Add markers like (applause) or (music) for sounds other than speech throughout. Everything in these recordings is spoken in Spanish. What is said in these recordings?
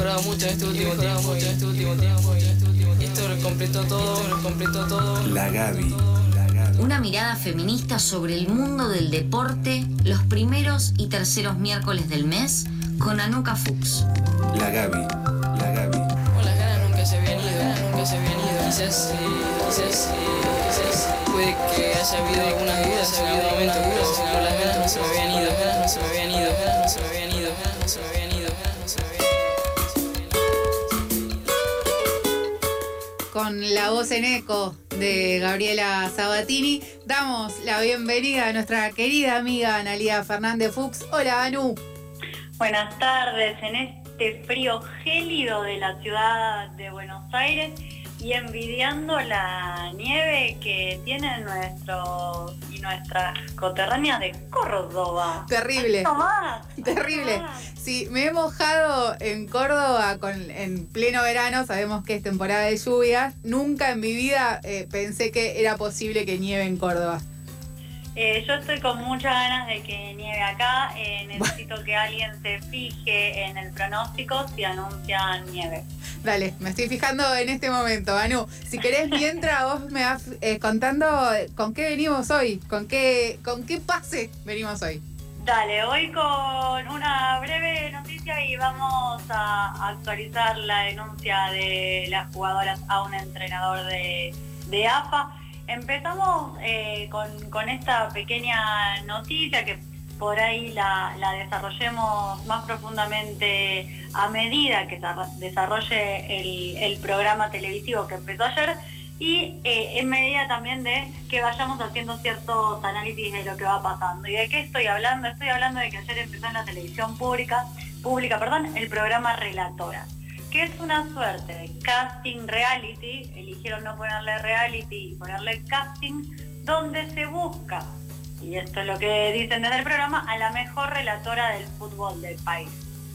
mejorado mucho en este último tiempo. En este último tiempo. Y esto completó todo, completó todo. La Gaby. Una mirada feminista sobre el mundo del deporte los primeros y terceros miércoles del mes con Anuka Fuchs. La Gaby. La Gaby. Con las ganas nunca se habían ido, nunca se habían ido. Quizás, quizás, quizás puede que haya habido algunas vidas en algún momento, pero las ganas no se me habían ido, las ganas no se me habían ido, las ganas no se me habían ido, las ganas no se me habían ido, con la voz en eco de Gabriela Sabatini, damos la bienvenida a nuestra querida amiga Analia Fernández Fuchs. Hola, Anu. Buenas tardes en este frío gélido de la ciudad de Buenos Aires y envidiando la nieve que tienen nuestros y nuestras coterráneas de Córdoba. Terrible. No más, Terrible. más. Sí, me he mojado en Córdoba con, en pleno verano, sabemos que es temporada de lluvias. Nunca en mi vida eh, pensé que era posible que nieve en Córdoba. Eh, yo estoy con muchas ganas de que nieve acá. Eh, necesito que alguien se fije en el pronóstico si anuncian nieve. Dale, me estoy fijando en este momento, Anu. Si querés, mientras vos me vas eh, contando con qué venimos hoy, con qué, con qué pase venimos hoy. Dale, voy con una breve noticia y vamos a actualizar la denuncia de las jugadoras a un entrenador de, de AFA. Empezamos eh, con, esta pequeña noticia que por ahí la, desarrollemos más profundamente a medida que desarrolle el, el programa televisivo que empezó ayer y eh, en medida también de que vayamos haciendo ciertos análisis de lo que va pasando. ¿Y de qué estoy hablando? Estoy hablando de que ayer empezó en la televisión pública, pública perdón, el programa Relatora, que es una suerte de casting reality, eligieron no ponerle reality y ponerle casting, donde se busca, y esto es lo que dicen desde el programa, a la mejor relatora del fútbol del país.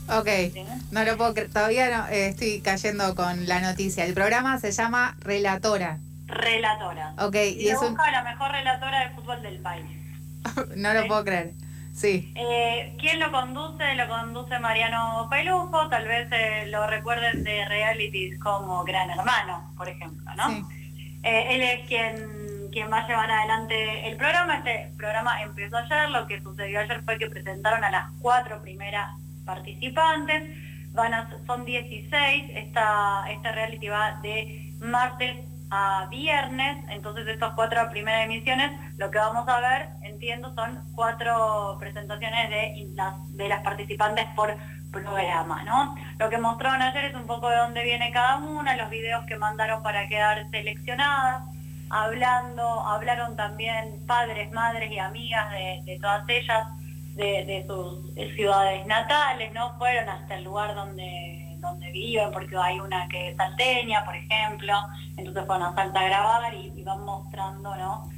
Ok, ¿sí? no lo puedo creer, todavía no, eh, estoy cayendo con la noticia. El programa se llama Relatora. Relatora. Ok, Y, y es un... busca a la mejor relatora del fútbol del país. (laughs) no lo puedo creer. Sí. Eh, ¿Quién lo conduce? Lo conduce Mariano Pelufo, tal vez eh, lo recuerden de realities como Gran Hermano, por ejemplo, ¿no? Sí. Eh, él es quien, quien va a llevar adelante el programa. Este programa empezó ayer, lo que sucedió ayer fue que presentaron a las cuatro primeras participantes, Van a, son 16, esta, este reality va de martes a viernes, entonces estas cuatro primeras emisiones, lo que vamos a ver, entiendo, son cuatro presentaciones de las, de las participantes por programa, ¿no? Lo que mostraron ayer es un poco de dónde viene cada una, los videos que mandaron para quedar seleccionadas, hablando, hablaron también padres, madres y amigas de, todas ellas, de, sus ciudades natales, ¿no? Fueron hasta el lugar donde, donde viven, porque hay una que es salteña, por ejemplo, entonces fueron a Salta a grabar y van mostrando, ¿no?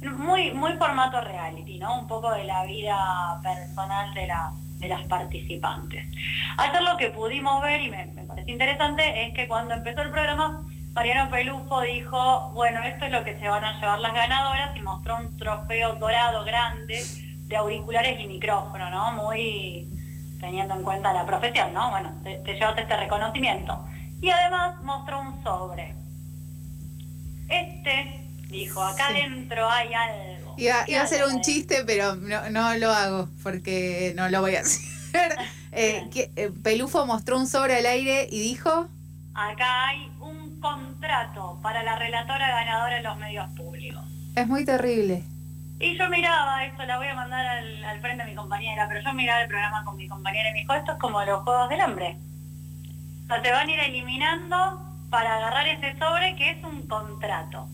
Muy, muy formato reality, ¿no? Un poco de la vida personal de, la, de las participantes. Ayer lo que pudimos ver, y me, me parece interesante, es que cuando empezó el programa, Mariano Pelufo dijo, bueno, esto es lo que se van a llevar las ganadoras y mostró un trofeo dorado grande de auriculares y micrófono, ¿no? Muy teniendo en cuenta la profesión, ¿no? Bueno, te, te llevaste este reconocimiento. Y además mostró un sobre. Este, dijo, acá adentro hay algo. Iba, ¿Qué iba a ser hay un chiste, pero no, no lo hago porque no lo voy a (laughs) hacer. Eh, que, eh, Pelufo mostró un sobre al aire y dijo, Acá hay un contrato para la relatora ganadora en los medios públicos. es muy terrible. Y yo miraba esto, la voy a mandar al, al frente a mi compañera, pero yo miraba el programa con mi compañera y me dijo, esto es como los Juegos del Hambre. O sea, te van a ir eliminando para agarrar ese sobre que es un contrato.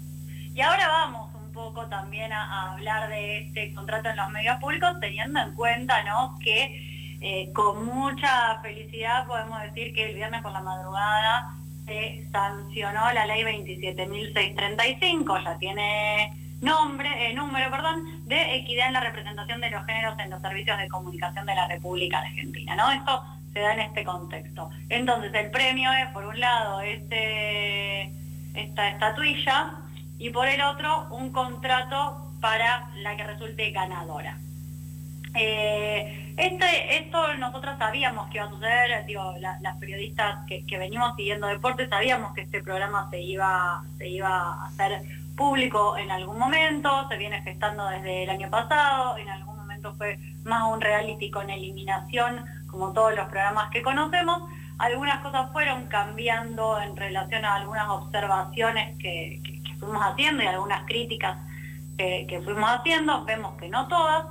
Y ahora vamos un poco también a, hablar de este contrato en los medios públicos, teniendo en cuenta ¿no? que eh, con mucha felicidad podemos decir que el viernes por la madrugada se sancionó la ley 27.635, ya tiene nombre, eh, número perdón, de equidad en la representación de los géneros en los servicios de comunicación de la República Argentina. ¿no? Esto se da en este contexto. Entonces el premio es, por un lado, este, esta estatuilla y por el otro, un contrato para la que resulte ganadora. Eh, Este, esto nosotros sabíamos que iba a suceder, las periodistas que, que venimos siguiendo deporte sabíamos que este programa se iba, se iba a hacer público en algún momento, se viene gestando desde el año pasado, en algún momento fue más un reality con eliminación, como todos los programas que conocemos. Algunas cosas fueron cambiando en relación a algunas observaciones que fuimos haciendo y algunas críticas que, que fuimos haciendo, vemos que no todas.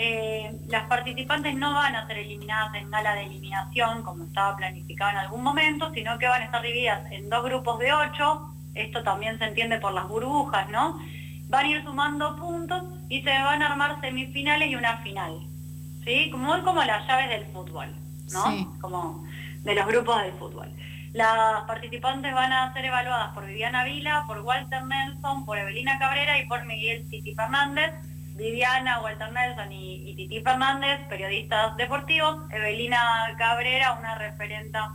Eh, las participantes no van a ser eliminadas en gala de eliminación como estaba planificado en algún momento, sino que van a estar divididas en dos grupos de ocho, esto también se entiende por las burbujas, ¿no? Van a ir sumando puntos y se van a armar semifinales y una final, ¿sí? Como, muy como las llaves del fútbol, ¿no? Sí. Como de los grupos del fútbol. Las participantes van a ser evaluadas por Viviana Vila, por Walter Nelson, por Evelina Cabrera y por Miguel Titi Fernández. Viviana, Walter Nelson y, y Titi Fernández, periodistas deportivos. Evelina Cabrera, una referenta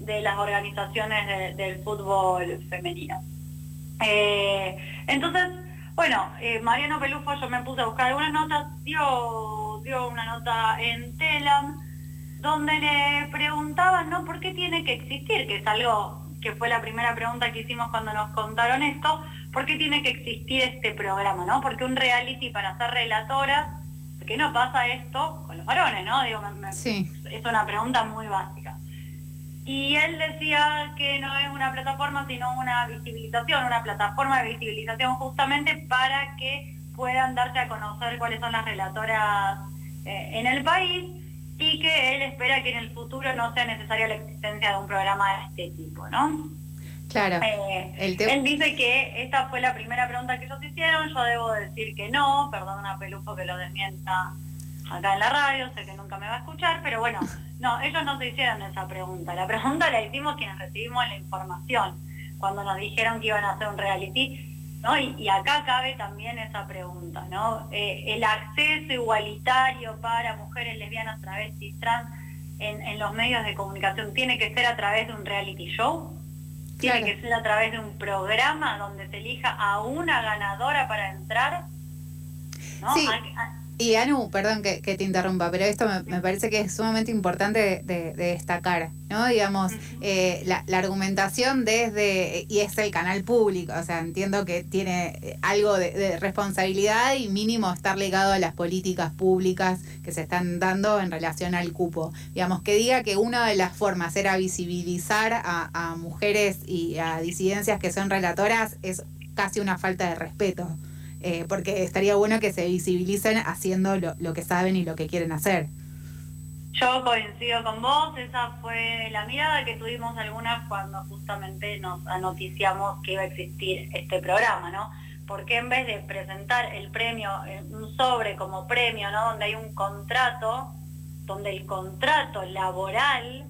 de las organizaciones de- del fútbol femenino. Eh, entonces, bueno, eh, Mariano Pelufo, yo me puse a buscar algunas notas, dio, dio una nota en Telam, donde le preguntaban, ¿no? ¿Por qué tiene que existir? Que es algo que fue la primera pregunta que hicimos cuando nos contaron esto, ¿por qué tiene que existir este programa, ¿no? Porque un reality para ser relatora, ¿por qué no pasa esto con los varones, ¿no? Digo, me- me- Sí. es una pregunta muy básica. Y él decía que no es una plataforma, sino una visibilización, una plataforma de visibilización justamente para que puedan darse a conocer cuáles son las relatoras eh, en el país y que él espera que en el futuro no sea necesaria la existencia de un programa de este tipo, ¿no? Claro. Eh, El Él dice que esta fue la primera pregunta que ellos hicieron, yo debo decir que no, perdón a Pelufo que lo desmienta acá en la radio, sé que nunca me va a escuchar, pero bueno, no, ellos no se hicieron esa pregunta, la pregunta la hicimos quienes recibimos la información, cuando nos dijeron que iban a hacer un reality, ¿no? Y, y acá cabe también esa pregunta, ¿no? Eh, el acceso igualitario para mujeres lesbianas, travestis, trans en, en los medios de comunicación tiene que ser a través de un reality show. Tiene Claro. que ser a través de un programa donde se elija a una ganadora para entrar. ¿no? Sí. Y Anu, perdón que, que te interrumpa, pero esto me, me parece que es sumamente importante de, de- de destacar, ¿no? Digamos, eh, la, la argumentación desde, y es el canal público, o sea, entiendo que tiene eh, algo de, de responsabilidad y mínimo estar ligado a las políticas públicas que se están dando en relación al cupo. Digamos, que diga que una de las formas era visibilizar a, a mujeres y a disidencias que son relatoras es casi una falta de respeto. Eh, porque estaría bueno que se visibilicen haciendo lo, lo que saben y lo que quieren hacer. Yo coincido con vos, esa fue la mirada que tuvimos algunas cuando justamente nos anoticiamos que iba a existir este programa, ¿no? Porque en vez de presentar el premio, eh, un sobre como premio, ¿no? Donde hay un contrato, donde el contrato laboral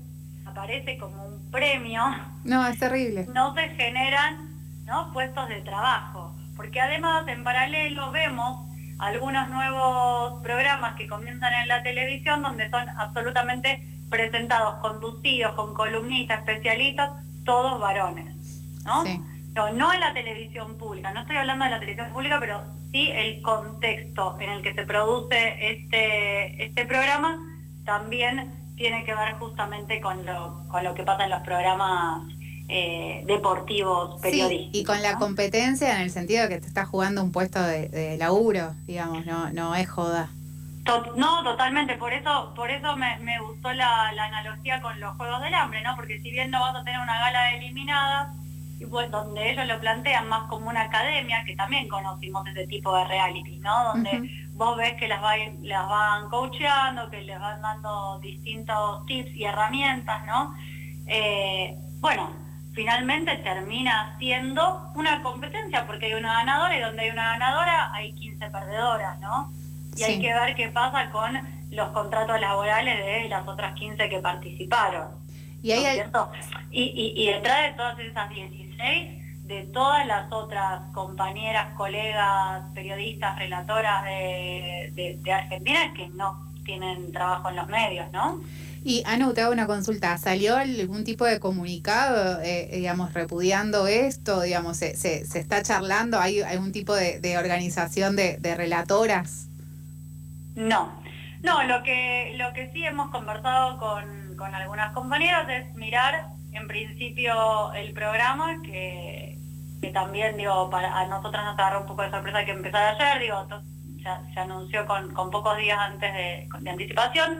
aparece como un premio, No, es terrible. no se generan ¿no? puestos de trabajo. Porque además, en paralelo, vemos algunos nuevos programas que comienzan en la televisión donde son absolutamente presentados, conducidos con columnistas, especialistas, todos varones. ¿no? Sí. No, no en la televisión pública, no estoy hablando de la televisión pública, pero sí el contexto en el que se produce este, este programa también tiene que ver justamente con lo, con lo que pasa en los programas eh, deportivos Sí, periodísticos. y con la competencia en el sentido de que te estás jugando un puesto de, de laburo, digamos, no, no es joda. To- No, totalmente, por eso, por eso me, me gustó la, la analogía con los Juegos del Hambre, ¿no? Porque si bien no vas a tener una gala de eliminadas, y pues donde ellos lo plantean más como una academia, que también conocimos ese tipo de reality, ¿no? Donde vos ves que las, va- las van coacheando, que les van dando distintos tips y herramientas, ¿no? Eh, bueno, finalmente termina siendo una competencia porque hay una ganadora y donde hay una ganadora hay 15 perdedoras, ¿no? Y hay que ver qué pasa con los contratos laborales de las otras 15 que participaron. Y ahí ¿no hay, cierto? Y, y, y detrás de todas esas 16, de todas las otras compañeras, colegas, periodistas, relatoras de, de, de Argentina que no tienen trabajo en los medios, ¿no? Y Anu, te hago una consulta. ¿Salió algún tipo de comunicado, eh, digamos, repudiando esto? Digamos, se, se, se está charlando? ¿Hay algún tipo de, de organización de, de relatoras? No, No, lo que, lo que sí hemos conversado con, con algunas compañeras es mirar en principio el programa que, que también digo para a nosotras nos agarró un poco de sorpresa que empezara ayer, digo, to- ya- se anunció con, con pocos días antes de, de anticipación,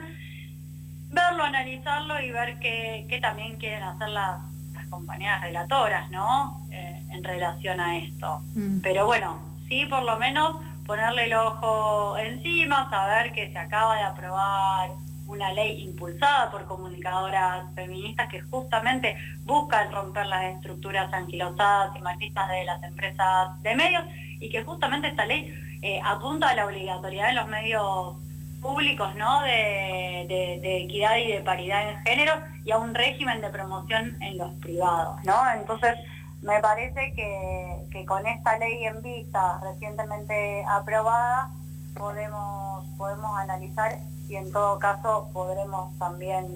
verlo, analizarlo y ver qué, qué también quieren hacer las, las compañeras relatoras, ¿no? Eh, en relación a esto. Mm. Pero bueno, sí por lo menos ponerle el ojo encima, saber que se acaba de aprobar una ley impulsada por comunicadoras feministas que justamente buscan romper las estructuras anquilosadas y machistas de las empresas de medios y que justamente esta ley eh, apunta a la obligatoriedad en los medios públicos, ¿no? De, equidad y de paridad en género y a un régimen de promoción en los privados, ¿no? Entonces, me parece que, que con esta ley en vista recientemente aprobada podemos, podemos analizar y en todo caso podremos también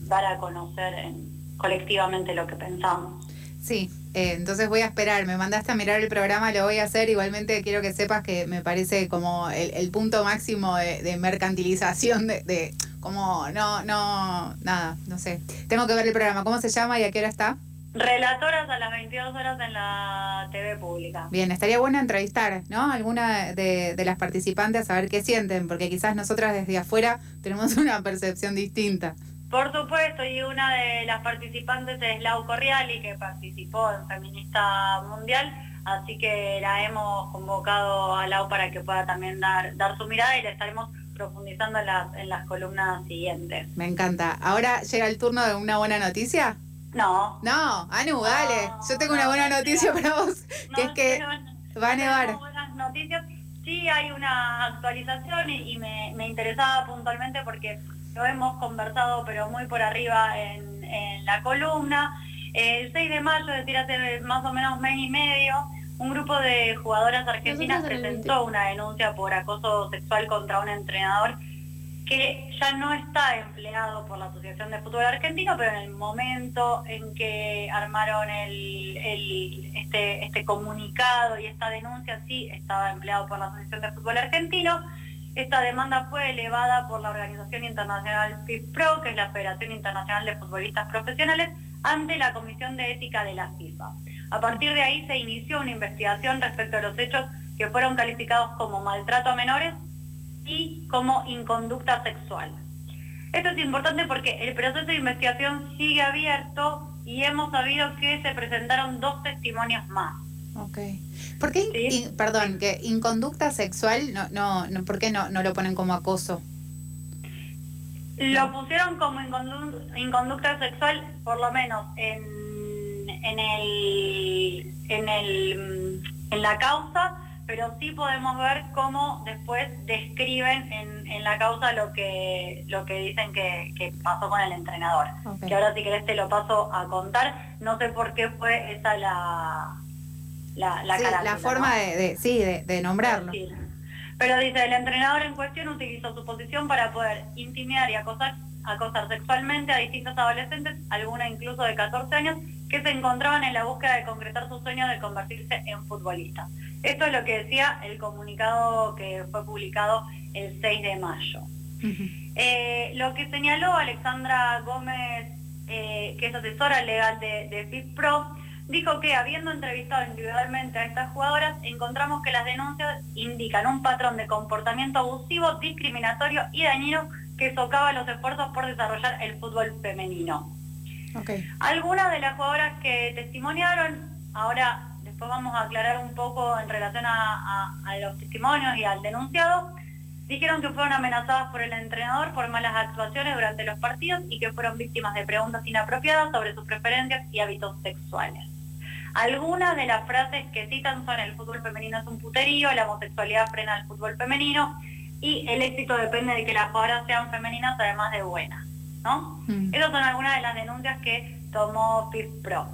dar a conocer en- colectivamente lo que pensamos. Sí, eh, entonces voy a esperar. Me mandaste a mirar el programa, lo voy a hacer. Igualmente quiero que sepas que me parece como el, el punto máximo de, de mercantilización de, de como no, no, nada, no sé. Tengo que ver el programa. ¿Cómo se llama y a qué hora está? Relatoras a las 22 horas en la TV pública. Bien, estaría bueno entrevistar, ¿no? Alguna de, de las participantes a ver qué sienten, porque quizás nosotras desde afuera tenemos (laughs) una percepción distinta. Por supuesto, y una de las participantes es Lau Corriali, que participó en Feminista Mundial, así que la hemos convocado a Lau para que pueda también dar, dar su mirada y le estaremos profundizando en las, en las columnas siguientes. Me encanta. Ahora llega el turno de una buena noticia. No. No, Anu, dale. Yo tengo una buena noticia para vos, que es que va a nevar. tenemos buenas noticias. Sí hay una actualización y, y me, me interesaba puntualmente porque lo hemos conversado pero muy por arriba en, en la columna. El 6 de mayo, es decir, hace más o menos mes y medio, un grupo de jugadoras argentinas presentó una denuncia por acoso sexual contra un entrenador que ya no está empleado por la Asociación de Fútbol Argentino, pero en el momento en que armaron el, el- este, este comunicado y esta denuncia sí estaba empleado por la Asociación de Fútbol Argentino. Esta demanda fue elevada por la Organización Internacional FIFPRO, que es la Federación Internacional de Futbolistas Profesionales, ante la Comisión de Ética de la FIFA. A partir de ahí se inició una investigación respecto a los hechos que fueron calificados como maltrato a menores y como inconducta sexual. Esto es importante porque el proceso de investigación sigue abierto y hemos sabido que se presentaron dos testimonios más. Ok. ¿Por qué, in- Sí. in- perdón, que inconducta sexual, no, no, no, ¿por qué no, no lo ponen como acoso? Lo pusieron como incondu- inconducta sexual, por lo menos en, en el en el en la causa, pero sí podemos ver cómo después describen en, en la causa lo que lo que dicen que, que pasó con el entrenador. Que ahora si querés te lo paso a contar. No sé por qué fue esa la la, la Sí, carátula, la forma ¿no? de, de- sí, de, de nombrarlo. Pero dice, el entrenador en cuestión utilizó su posición para poder intimidar y acosar, acosar sexualmente a distintos adolescentes, algunas incluso de 14 años, que se encontraban en la búsqueda de concretar su sueño de convertirse en futbolista. Esto es lo que decía el comunicado que fue publicado el 6 de mayo. Eh, lo que señaló Alexandra Gómez, eh, que es asesora legal de, de FIFPRO, dijo que habiendo entrevistado individualmente a estas jugadoras, encontramos que las denuncias indican un patrón de comportamiento abusivo, discriminatorio y dañino que socava los esfuerzos por desarrollar el fútbol femenino. Algunas de las jugadoras que testimoniaron, ahora después vamos a aclarar un poco en relación a, a- a los testimonios y al denunciado, dijeron que fueron amenazadas por el entrenador por malas actuaciones durante los partidos y que fueron víctimas de preguntas inapropiadas sobre sus preferencias y hábitos sexuales. Algunas de las frases que citan son el fútbol femenino es un puterío, la homosexualidad frena el fútbol femenino y el éxito depende de que las jugadoras sean femeninas además de buenas, ¿no? Mm, Esas son algunas de las denuncias que tomó FIFPRO.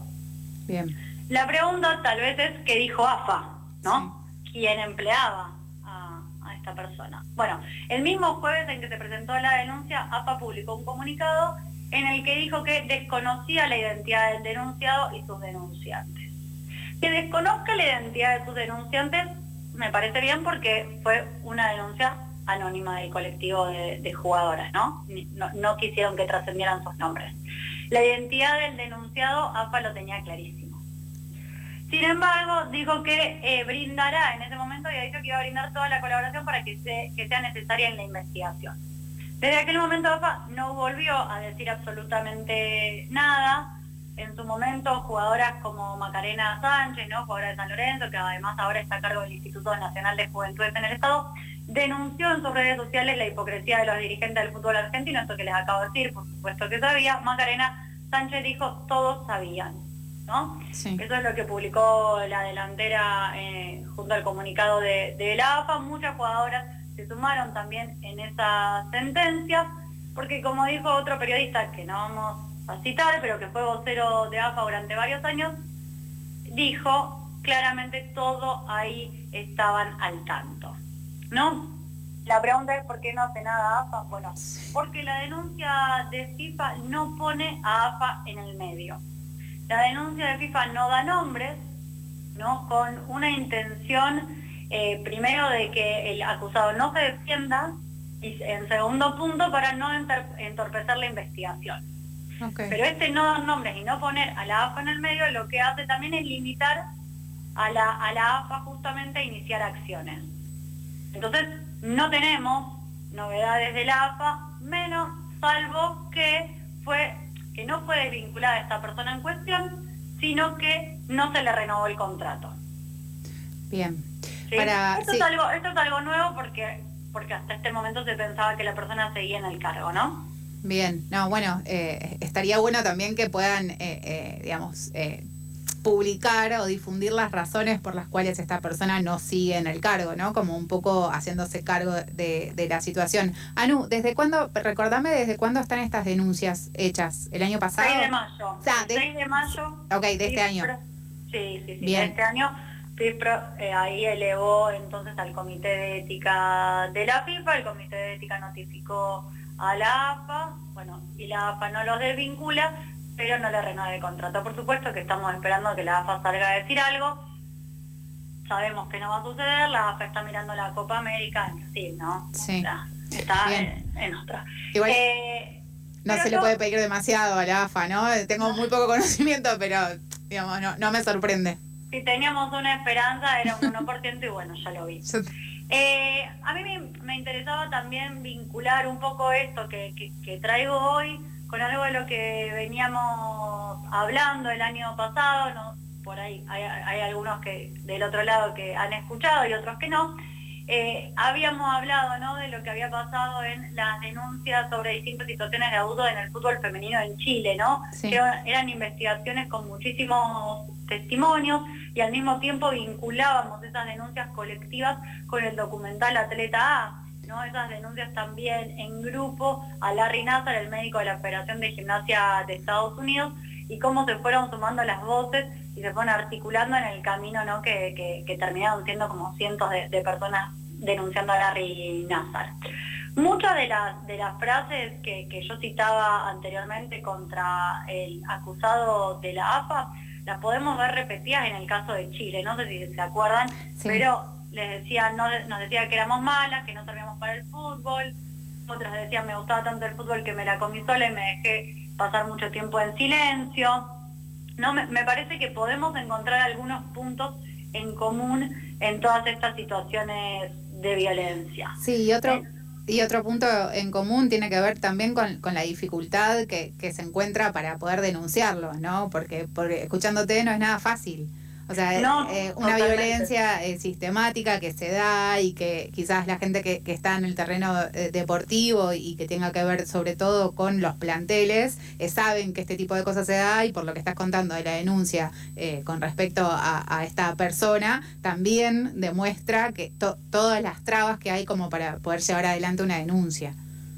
Bien. La pregunta tal vez es qué dijo AFA, ¿no? ¿Quién empleaba a, a esta persona? Bueno, el mismo jueves en que se presentó la denuncia, AFA publicó un comunicado en el que dijo que desconocía la identidad del denunciado y sus denunciantes. Que desconozca la identidad de sus denunciantes me parece bien porque fue una denuncia anónima del colectivo de, jugadoras, ¿no? ¿no? ¿no? quisieron que trascendieran sus nombres. La identidad del denunciado, AFA lo tenía clarísimo. Sin embargo, dijo que eh, brindará en ese momento y ha dicho que iba a brindar toda la colaboración para que, que sea necesaria en la investigación. Desde aquel momento AFA no volvió a decir absolutamente nada. En su momento, jugadoras como Macarena Sánchez, ¿no? jugadora de San Lorenzo, que además ahora está a cargo del Instituto Nacional de Juventudes en el Estado, denunció en sus redes sociales la hipocresía de los dirigentes del fútbol argentino, esto que les acabo de decir, por supuesto que sabía. Macarena Sánchez dijo, todos sabían. ¿no? Eso es lo que publicó la delantera eh, junto al comunicado de, de la AFA. Muchas jugadoras se sumaron también en esa sentencia, porque como dijo otro periodista, que no vamos a citar, pero que fue vocero de AFA durante varios años, dijo claramente todo ahí estaban al tanto. ¿No? La pregunta es por qué no hace nada AFA. Bueno, porque la denuncia de FIFA no pone a AFA en el medio. La denuncia de FIFA no da nombres, ¿no? Con una intención eh, primero de que el acusado no se defienda y en segundo punto para no entorpecer la investigación. Pero este no dar nombres y no poner a la AFA en el medio lo que hace también es limitar a la, a la AFA justamente a iniciar acciones. Entonces no tenemos novedades de la AFA, menos salvo que fue que no fue desvinculada esta persona en cuestión, sino que no se le renovó el contrato. Bien esto, es algo, esto es algo nuevo porque, porque hasta este momento se pensaba que la persona seguía en el cargo, ¿no? Bien, no, bueno, eh, estaría bueno también que puedan, eh, eh, digamos, publicar o difundir las razones por las cuales esta persona no sigue en el cargo, ¿no? Como un poco haciéndose cargo de, de la situación. Anu, ¿desde cuándo, recordame, desde cuándo están estas denuncias hechas? ¿El año pasado? 6 de mayo. O sea, 6 de mayo. Ok, de este año. Sí, sí, sí, de este año FIPRO eh, ahí elevó entonces al comité de ética de la FIFA, el comité de ética notificó a la AFA, bueno, y la AFA no los desvincula, pero no le renueva el contrato. Por supuesto que estamos esperando que la AFA salga a decir algo, sabemos que no va a suceder, la AFA está mirando la Copa América en Brasil, ¿no? Sí. está en, otra. Igual... Eh, no se le puede pedir demasiado a la AFA, ¿no? Tengo muy poco conocimiento, pero digamos, no, no me sorprende si teníamos una esperanza era un 1% y bueno, ya lo vi. (laughs) Eh, a mí me, interesaba también vincular un poco esto que, traigo hoy con algo de lo que veníamos hablando el año pasado, ¿no? por ahí hay, algunos que del otro lado que han escuchado y otros que no. Eh, habíamos hablado ¿no? de lo que había pasado en las denuncias sobre distintas situaciones de abuso en el fútbol femenino en Chile, ¿no? Que eran investigaciones con muchísimos testimonios y al mismo tiempo vinculábamos esas denuncias colectivas con el documental Atleta A, ¿no? esas denuncias también en grupo a Larry Nassar, el médico de la Federación de Gimnasia de Estados Unidos, y cómo se fueron sumando las voces y se fueron articulando en el camino ¿no? que, terminaron siendo como cientos de, personas denunciando a Larry Nassar. Muchas de las, de las frases que, que yo citaba anteriormente contra el acusado de la AFA las podemos ver repetidas en el caso de Chile, no sé si se acuerdan, pero les decía, no, nos decía que éramos malas, que no servíamos para el fútbol, otras decían me gustaba tanto el fútbol que me la comí sola y me dejé pasar mucho tiempo en silencio. No, me, parece que podemos encontrar algunos puntos en común en todas estas situaciones de violencia. Sí, y otro, y otro punto en común tiene que ver también con, la dificultad que, que, se encuentra para poder denunciarlo, ¿no? Porque, porque escuchándote no es nada fácil. O sea, eh, una violencia eh, sistemática que se da y que quizás la gente que, que está en el terreno eh, deportivo y que tenga que ver sobre todo con los planteles, saben que este tipo de cosas se da y por lo que estás contando de la denuncia con respecto a, esta persona, también demuestra que todas las trabas que hay como para poder llevar adelante una denuncia.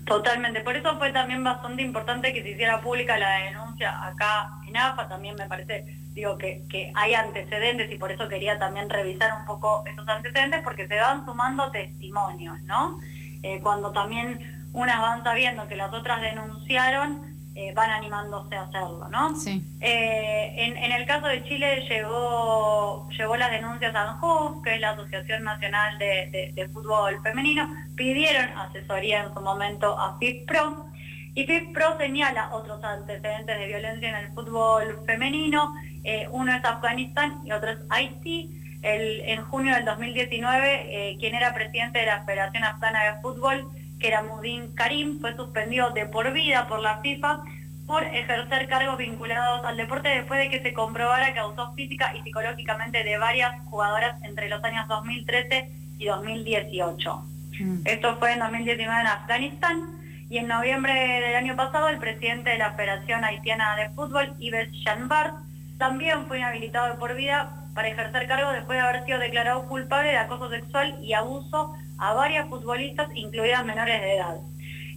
Totalmente, por eso fue también bastante importante que se hiciera pública la denuncia acá en AFA, también me parece digo que, que, hay antecedentes y por eso quería también revisar un poco esos antecedentes porque se van sumando testimonios, ¿no? Eh, cuando también unas van sabiendo que las otras denunciaron, eh, van animándose a hacerlo, ¿no? Sí. Eh, en, en el caso de Chile llegó, llevó las denuncias a ANJUF, que es la Asociación Nacional de, de- de Fútbol Femenino, pidieron asesoría en su momento a FIFPRO, y FIFPRO señala otros antecedentes de violencia en el fútbol femenino, eh, uno es Afganistán y otro es Haití. El- en junio del 2019, eh, quien era presidente de la Federación Afgana de Fútbol, que era Mudin Karim, fue suspendido de por vida por la FIFA por ejercer cargos vinculados al deporte después de que se comprobara que abusó física y psicológicamente de varias jugadoras entre los años 2013 y 2018. Mm. Esto fue en 2019 en Afganistán y en noviembre del año pasado el presidente de la Federación Haitiana de Fútbol, Yves Janbart, también fue inhabilitado de por vida para ejercer cargo después de haber sido declarado culpable de acoso sexual y abuso a varias futbolistas, incluidas menores de edad.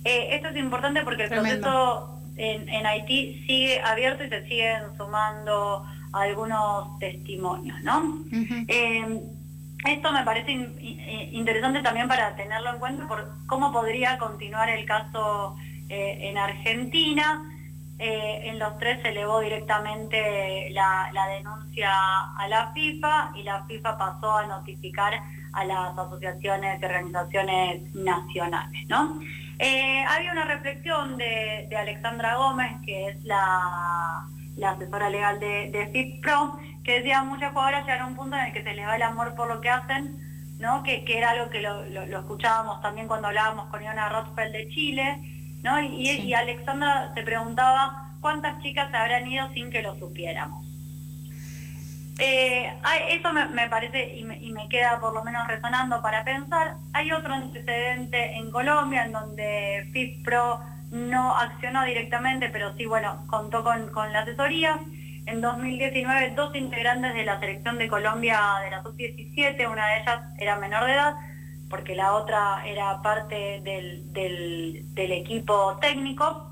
Eh, esto es importante porque el Tremendo. proceso en, en Haití sigue abierto y se siguen sumando algunos testimonios, ¿no? Eh, esto me parece in- in- interesante también para tenerlo en cuenta por cómo podría continuar el caso eh, en Argentina. Eh, en los tres se elevó directamente la, la denuncia a la FIFA y la FIFA pasó a notificar a las asociaciones y organizaciones nacionales. ¿no? Eh, había una reflexión de, Alexandra Gómez, que es la, la asesora legal de, de FIFPRO, que decía muchas jugadoras llegaron a un punto en el que se les va el amor por lo que hacen, ¿no? que, que era algo que lo, lo- lo escuchábamos también cuando hablábamos con Iona Rothfeld de Chile, ¿no? y, Sí. y Alexandra se preguntaba cuántas chicas se habrán ido sin que lo supiéramos. Eh, eso me, me parece y me, y me queda por lo menos resonando para pensar. Hay otro antecedente en Colombia en donde FIFPRO no accionó directamente, pero sí, bueno, contó con, con la asesoría. En 2019, dos integrantes de la selección de Colombia de la sub-17, una de ellas era menor de edad, porque la otra era parte del, equipo técnico,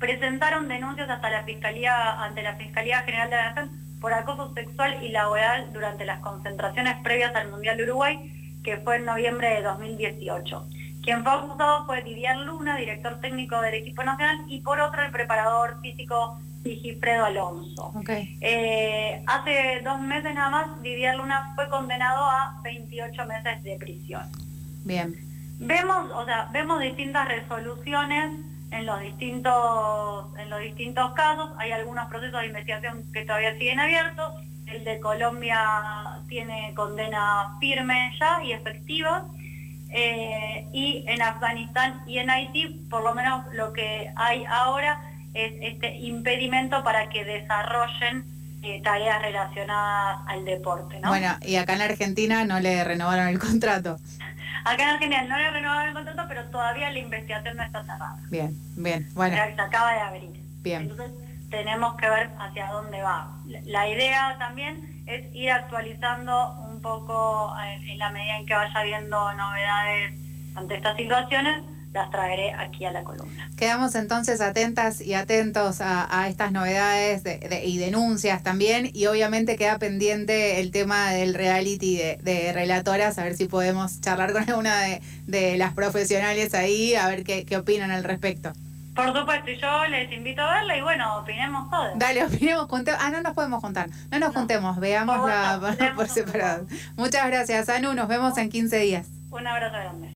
presentaron denuncias hasta la fiscalía ante la Fiscalía General de la Nación por acoso sexual y laboral durante las concentraciones previas al Mundial de Uruguay, que fue en noviembre de 2018. Quien fue acusado fue Didier Luna, director técnico del equipo nacional, y por otro el preparador físico Sigifredo Alonso. Ok. Eh, hace dos meses nada más, Didier Luna fue condenado a 28 meses de prisión. Bien. Vemos, o sea, vemos distintas resoluciones en los distintos, en los distintos casos. Hay algunos procesos de investigación que todavía siguen abiertos. El de Colombia tiene condena firme ya y efectiva. Eh, y en Afganistán y en Haití, por lo menos lo que hay ahora es este impedimento para que desarrollen eh, tareas relacionadas al deporte. ¿no? Bueno, y acá en Argentina no le renovaron el contrato. Acá en Argentina no le renovaron el contrato, pero todavía la investigación no está cerrada. Bien, bien. Bueno, Se se acaba de abrir. Bien. Entonces tenemos que ver hacia dónde va. La- idea también es ir actualizando un poco en, en la medida en que vaya habiendo novedades ante estas situaciones, las traeré aquí a la columna. quedamos entonces atentas y atentos a, a estas novedades de- de- y denuncias también. Y obviamente queda pendiente el tema del reality de, de relatoras, a ver si podemos charlar con alguna de, de las profesionales ahí, a ver qué, qué opinan al respecto. Por supuesto, y yo les invito a verla y bueno, opinemos todos. Dale, opinemos, junte- Ah, no nos podemos juntar. No nos No. juntemos, veamos Por (laughs) por separado. Muchas gracias, Anu. Nos vemos en 15 días. Un abrazo grande.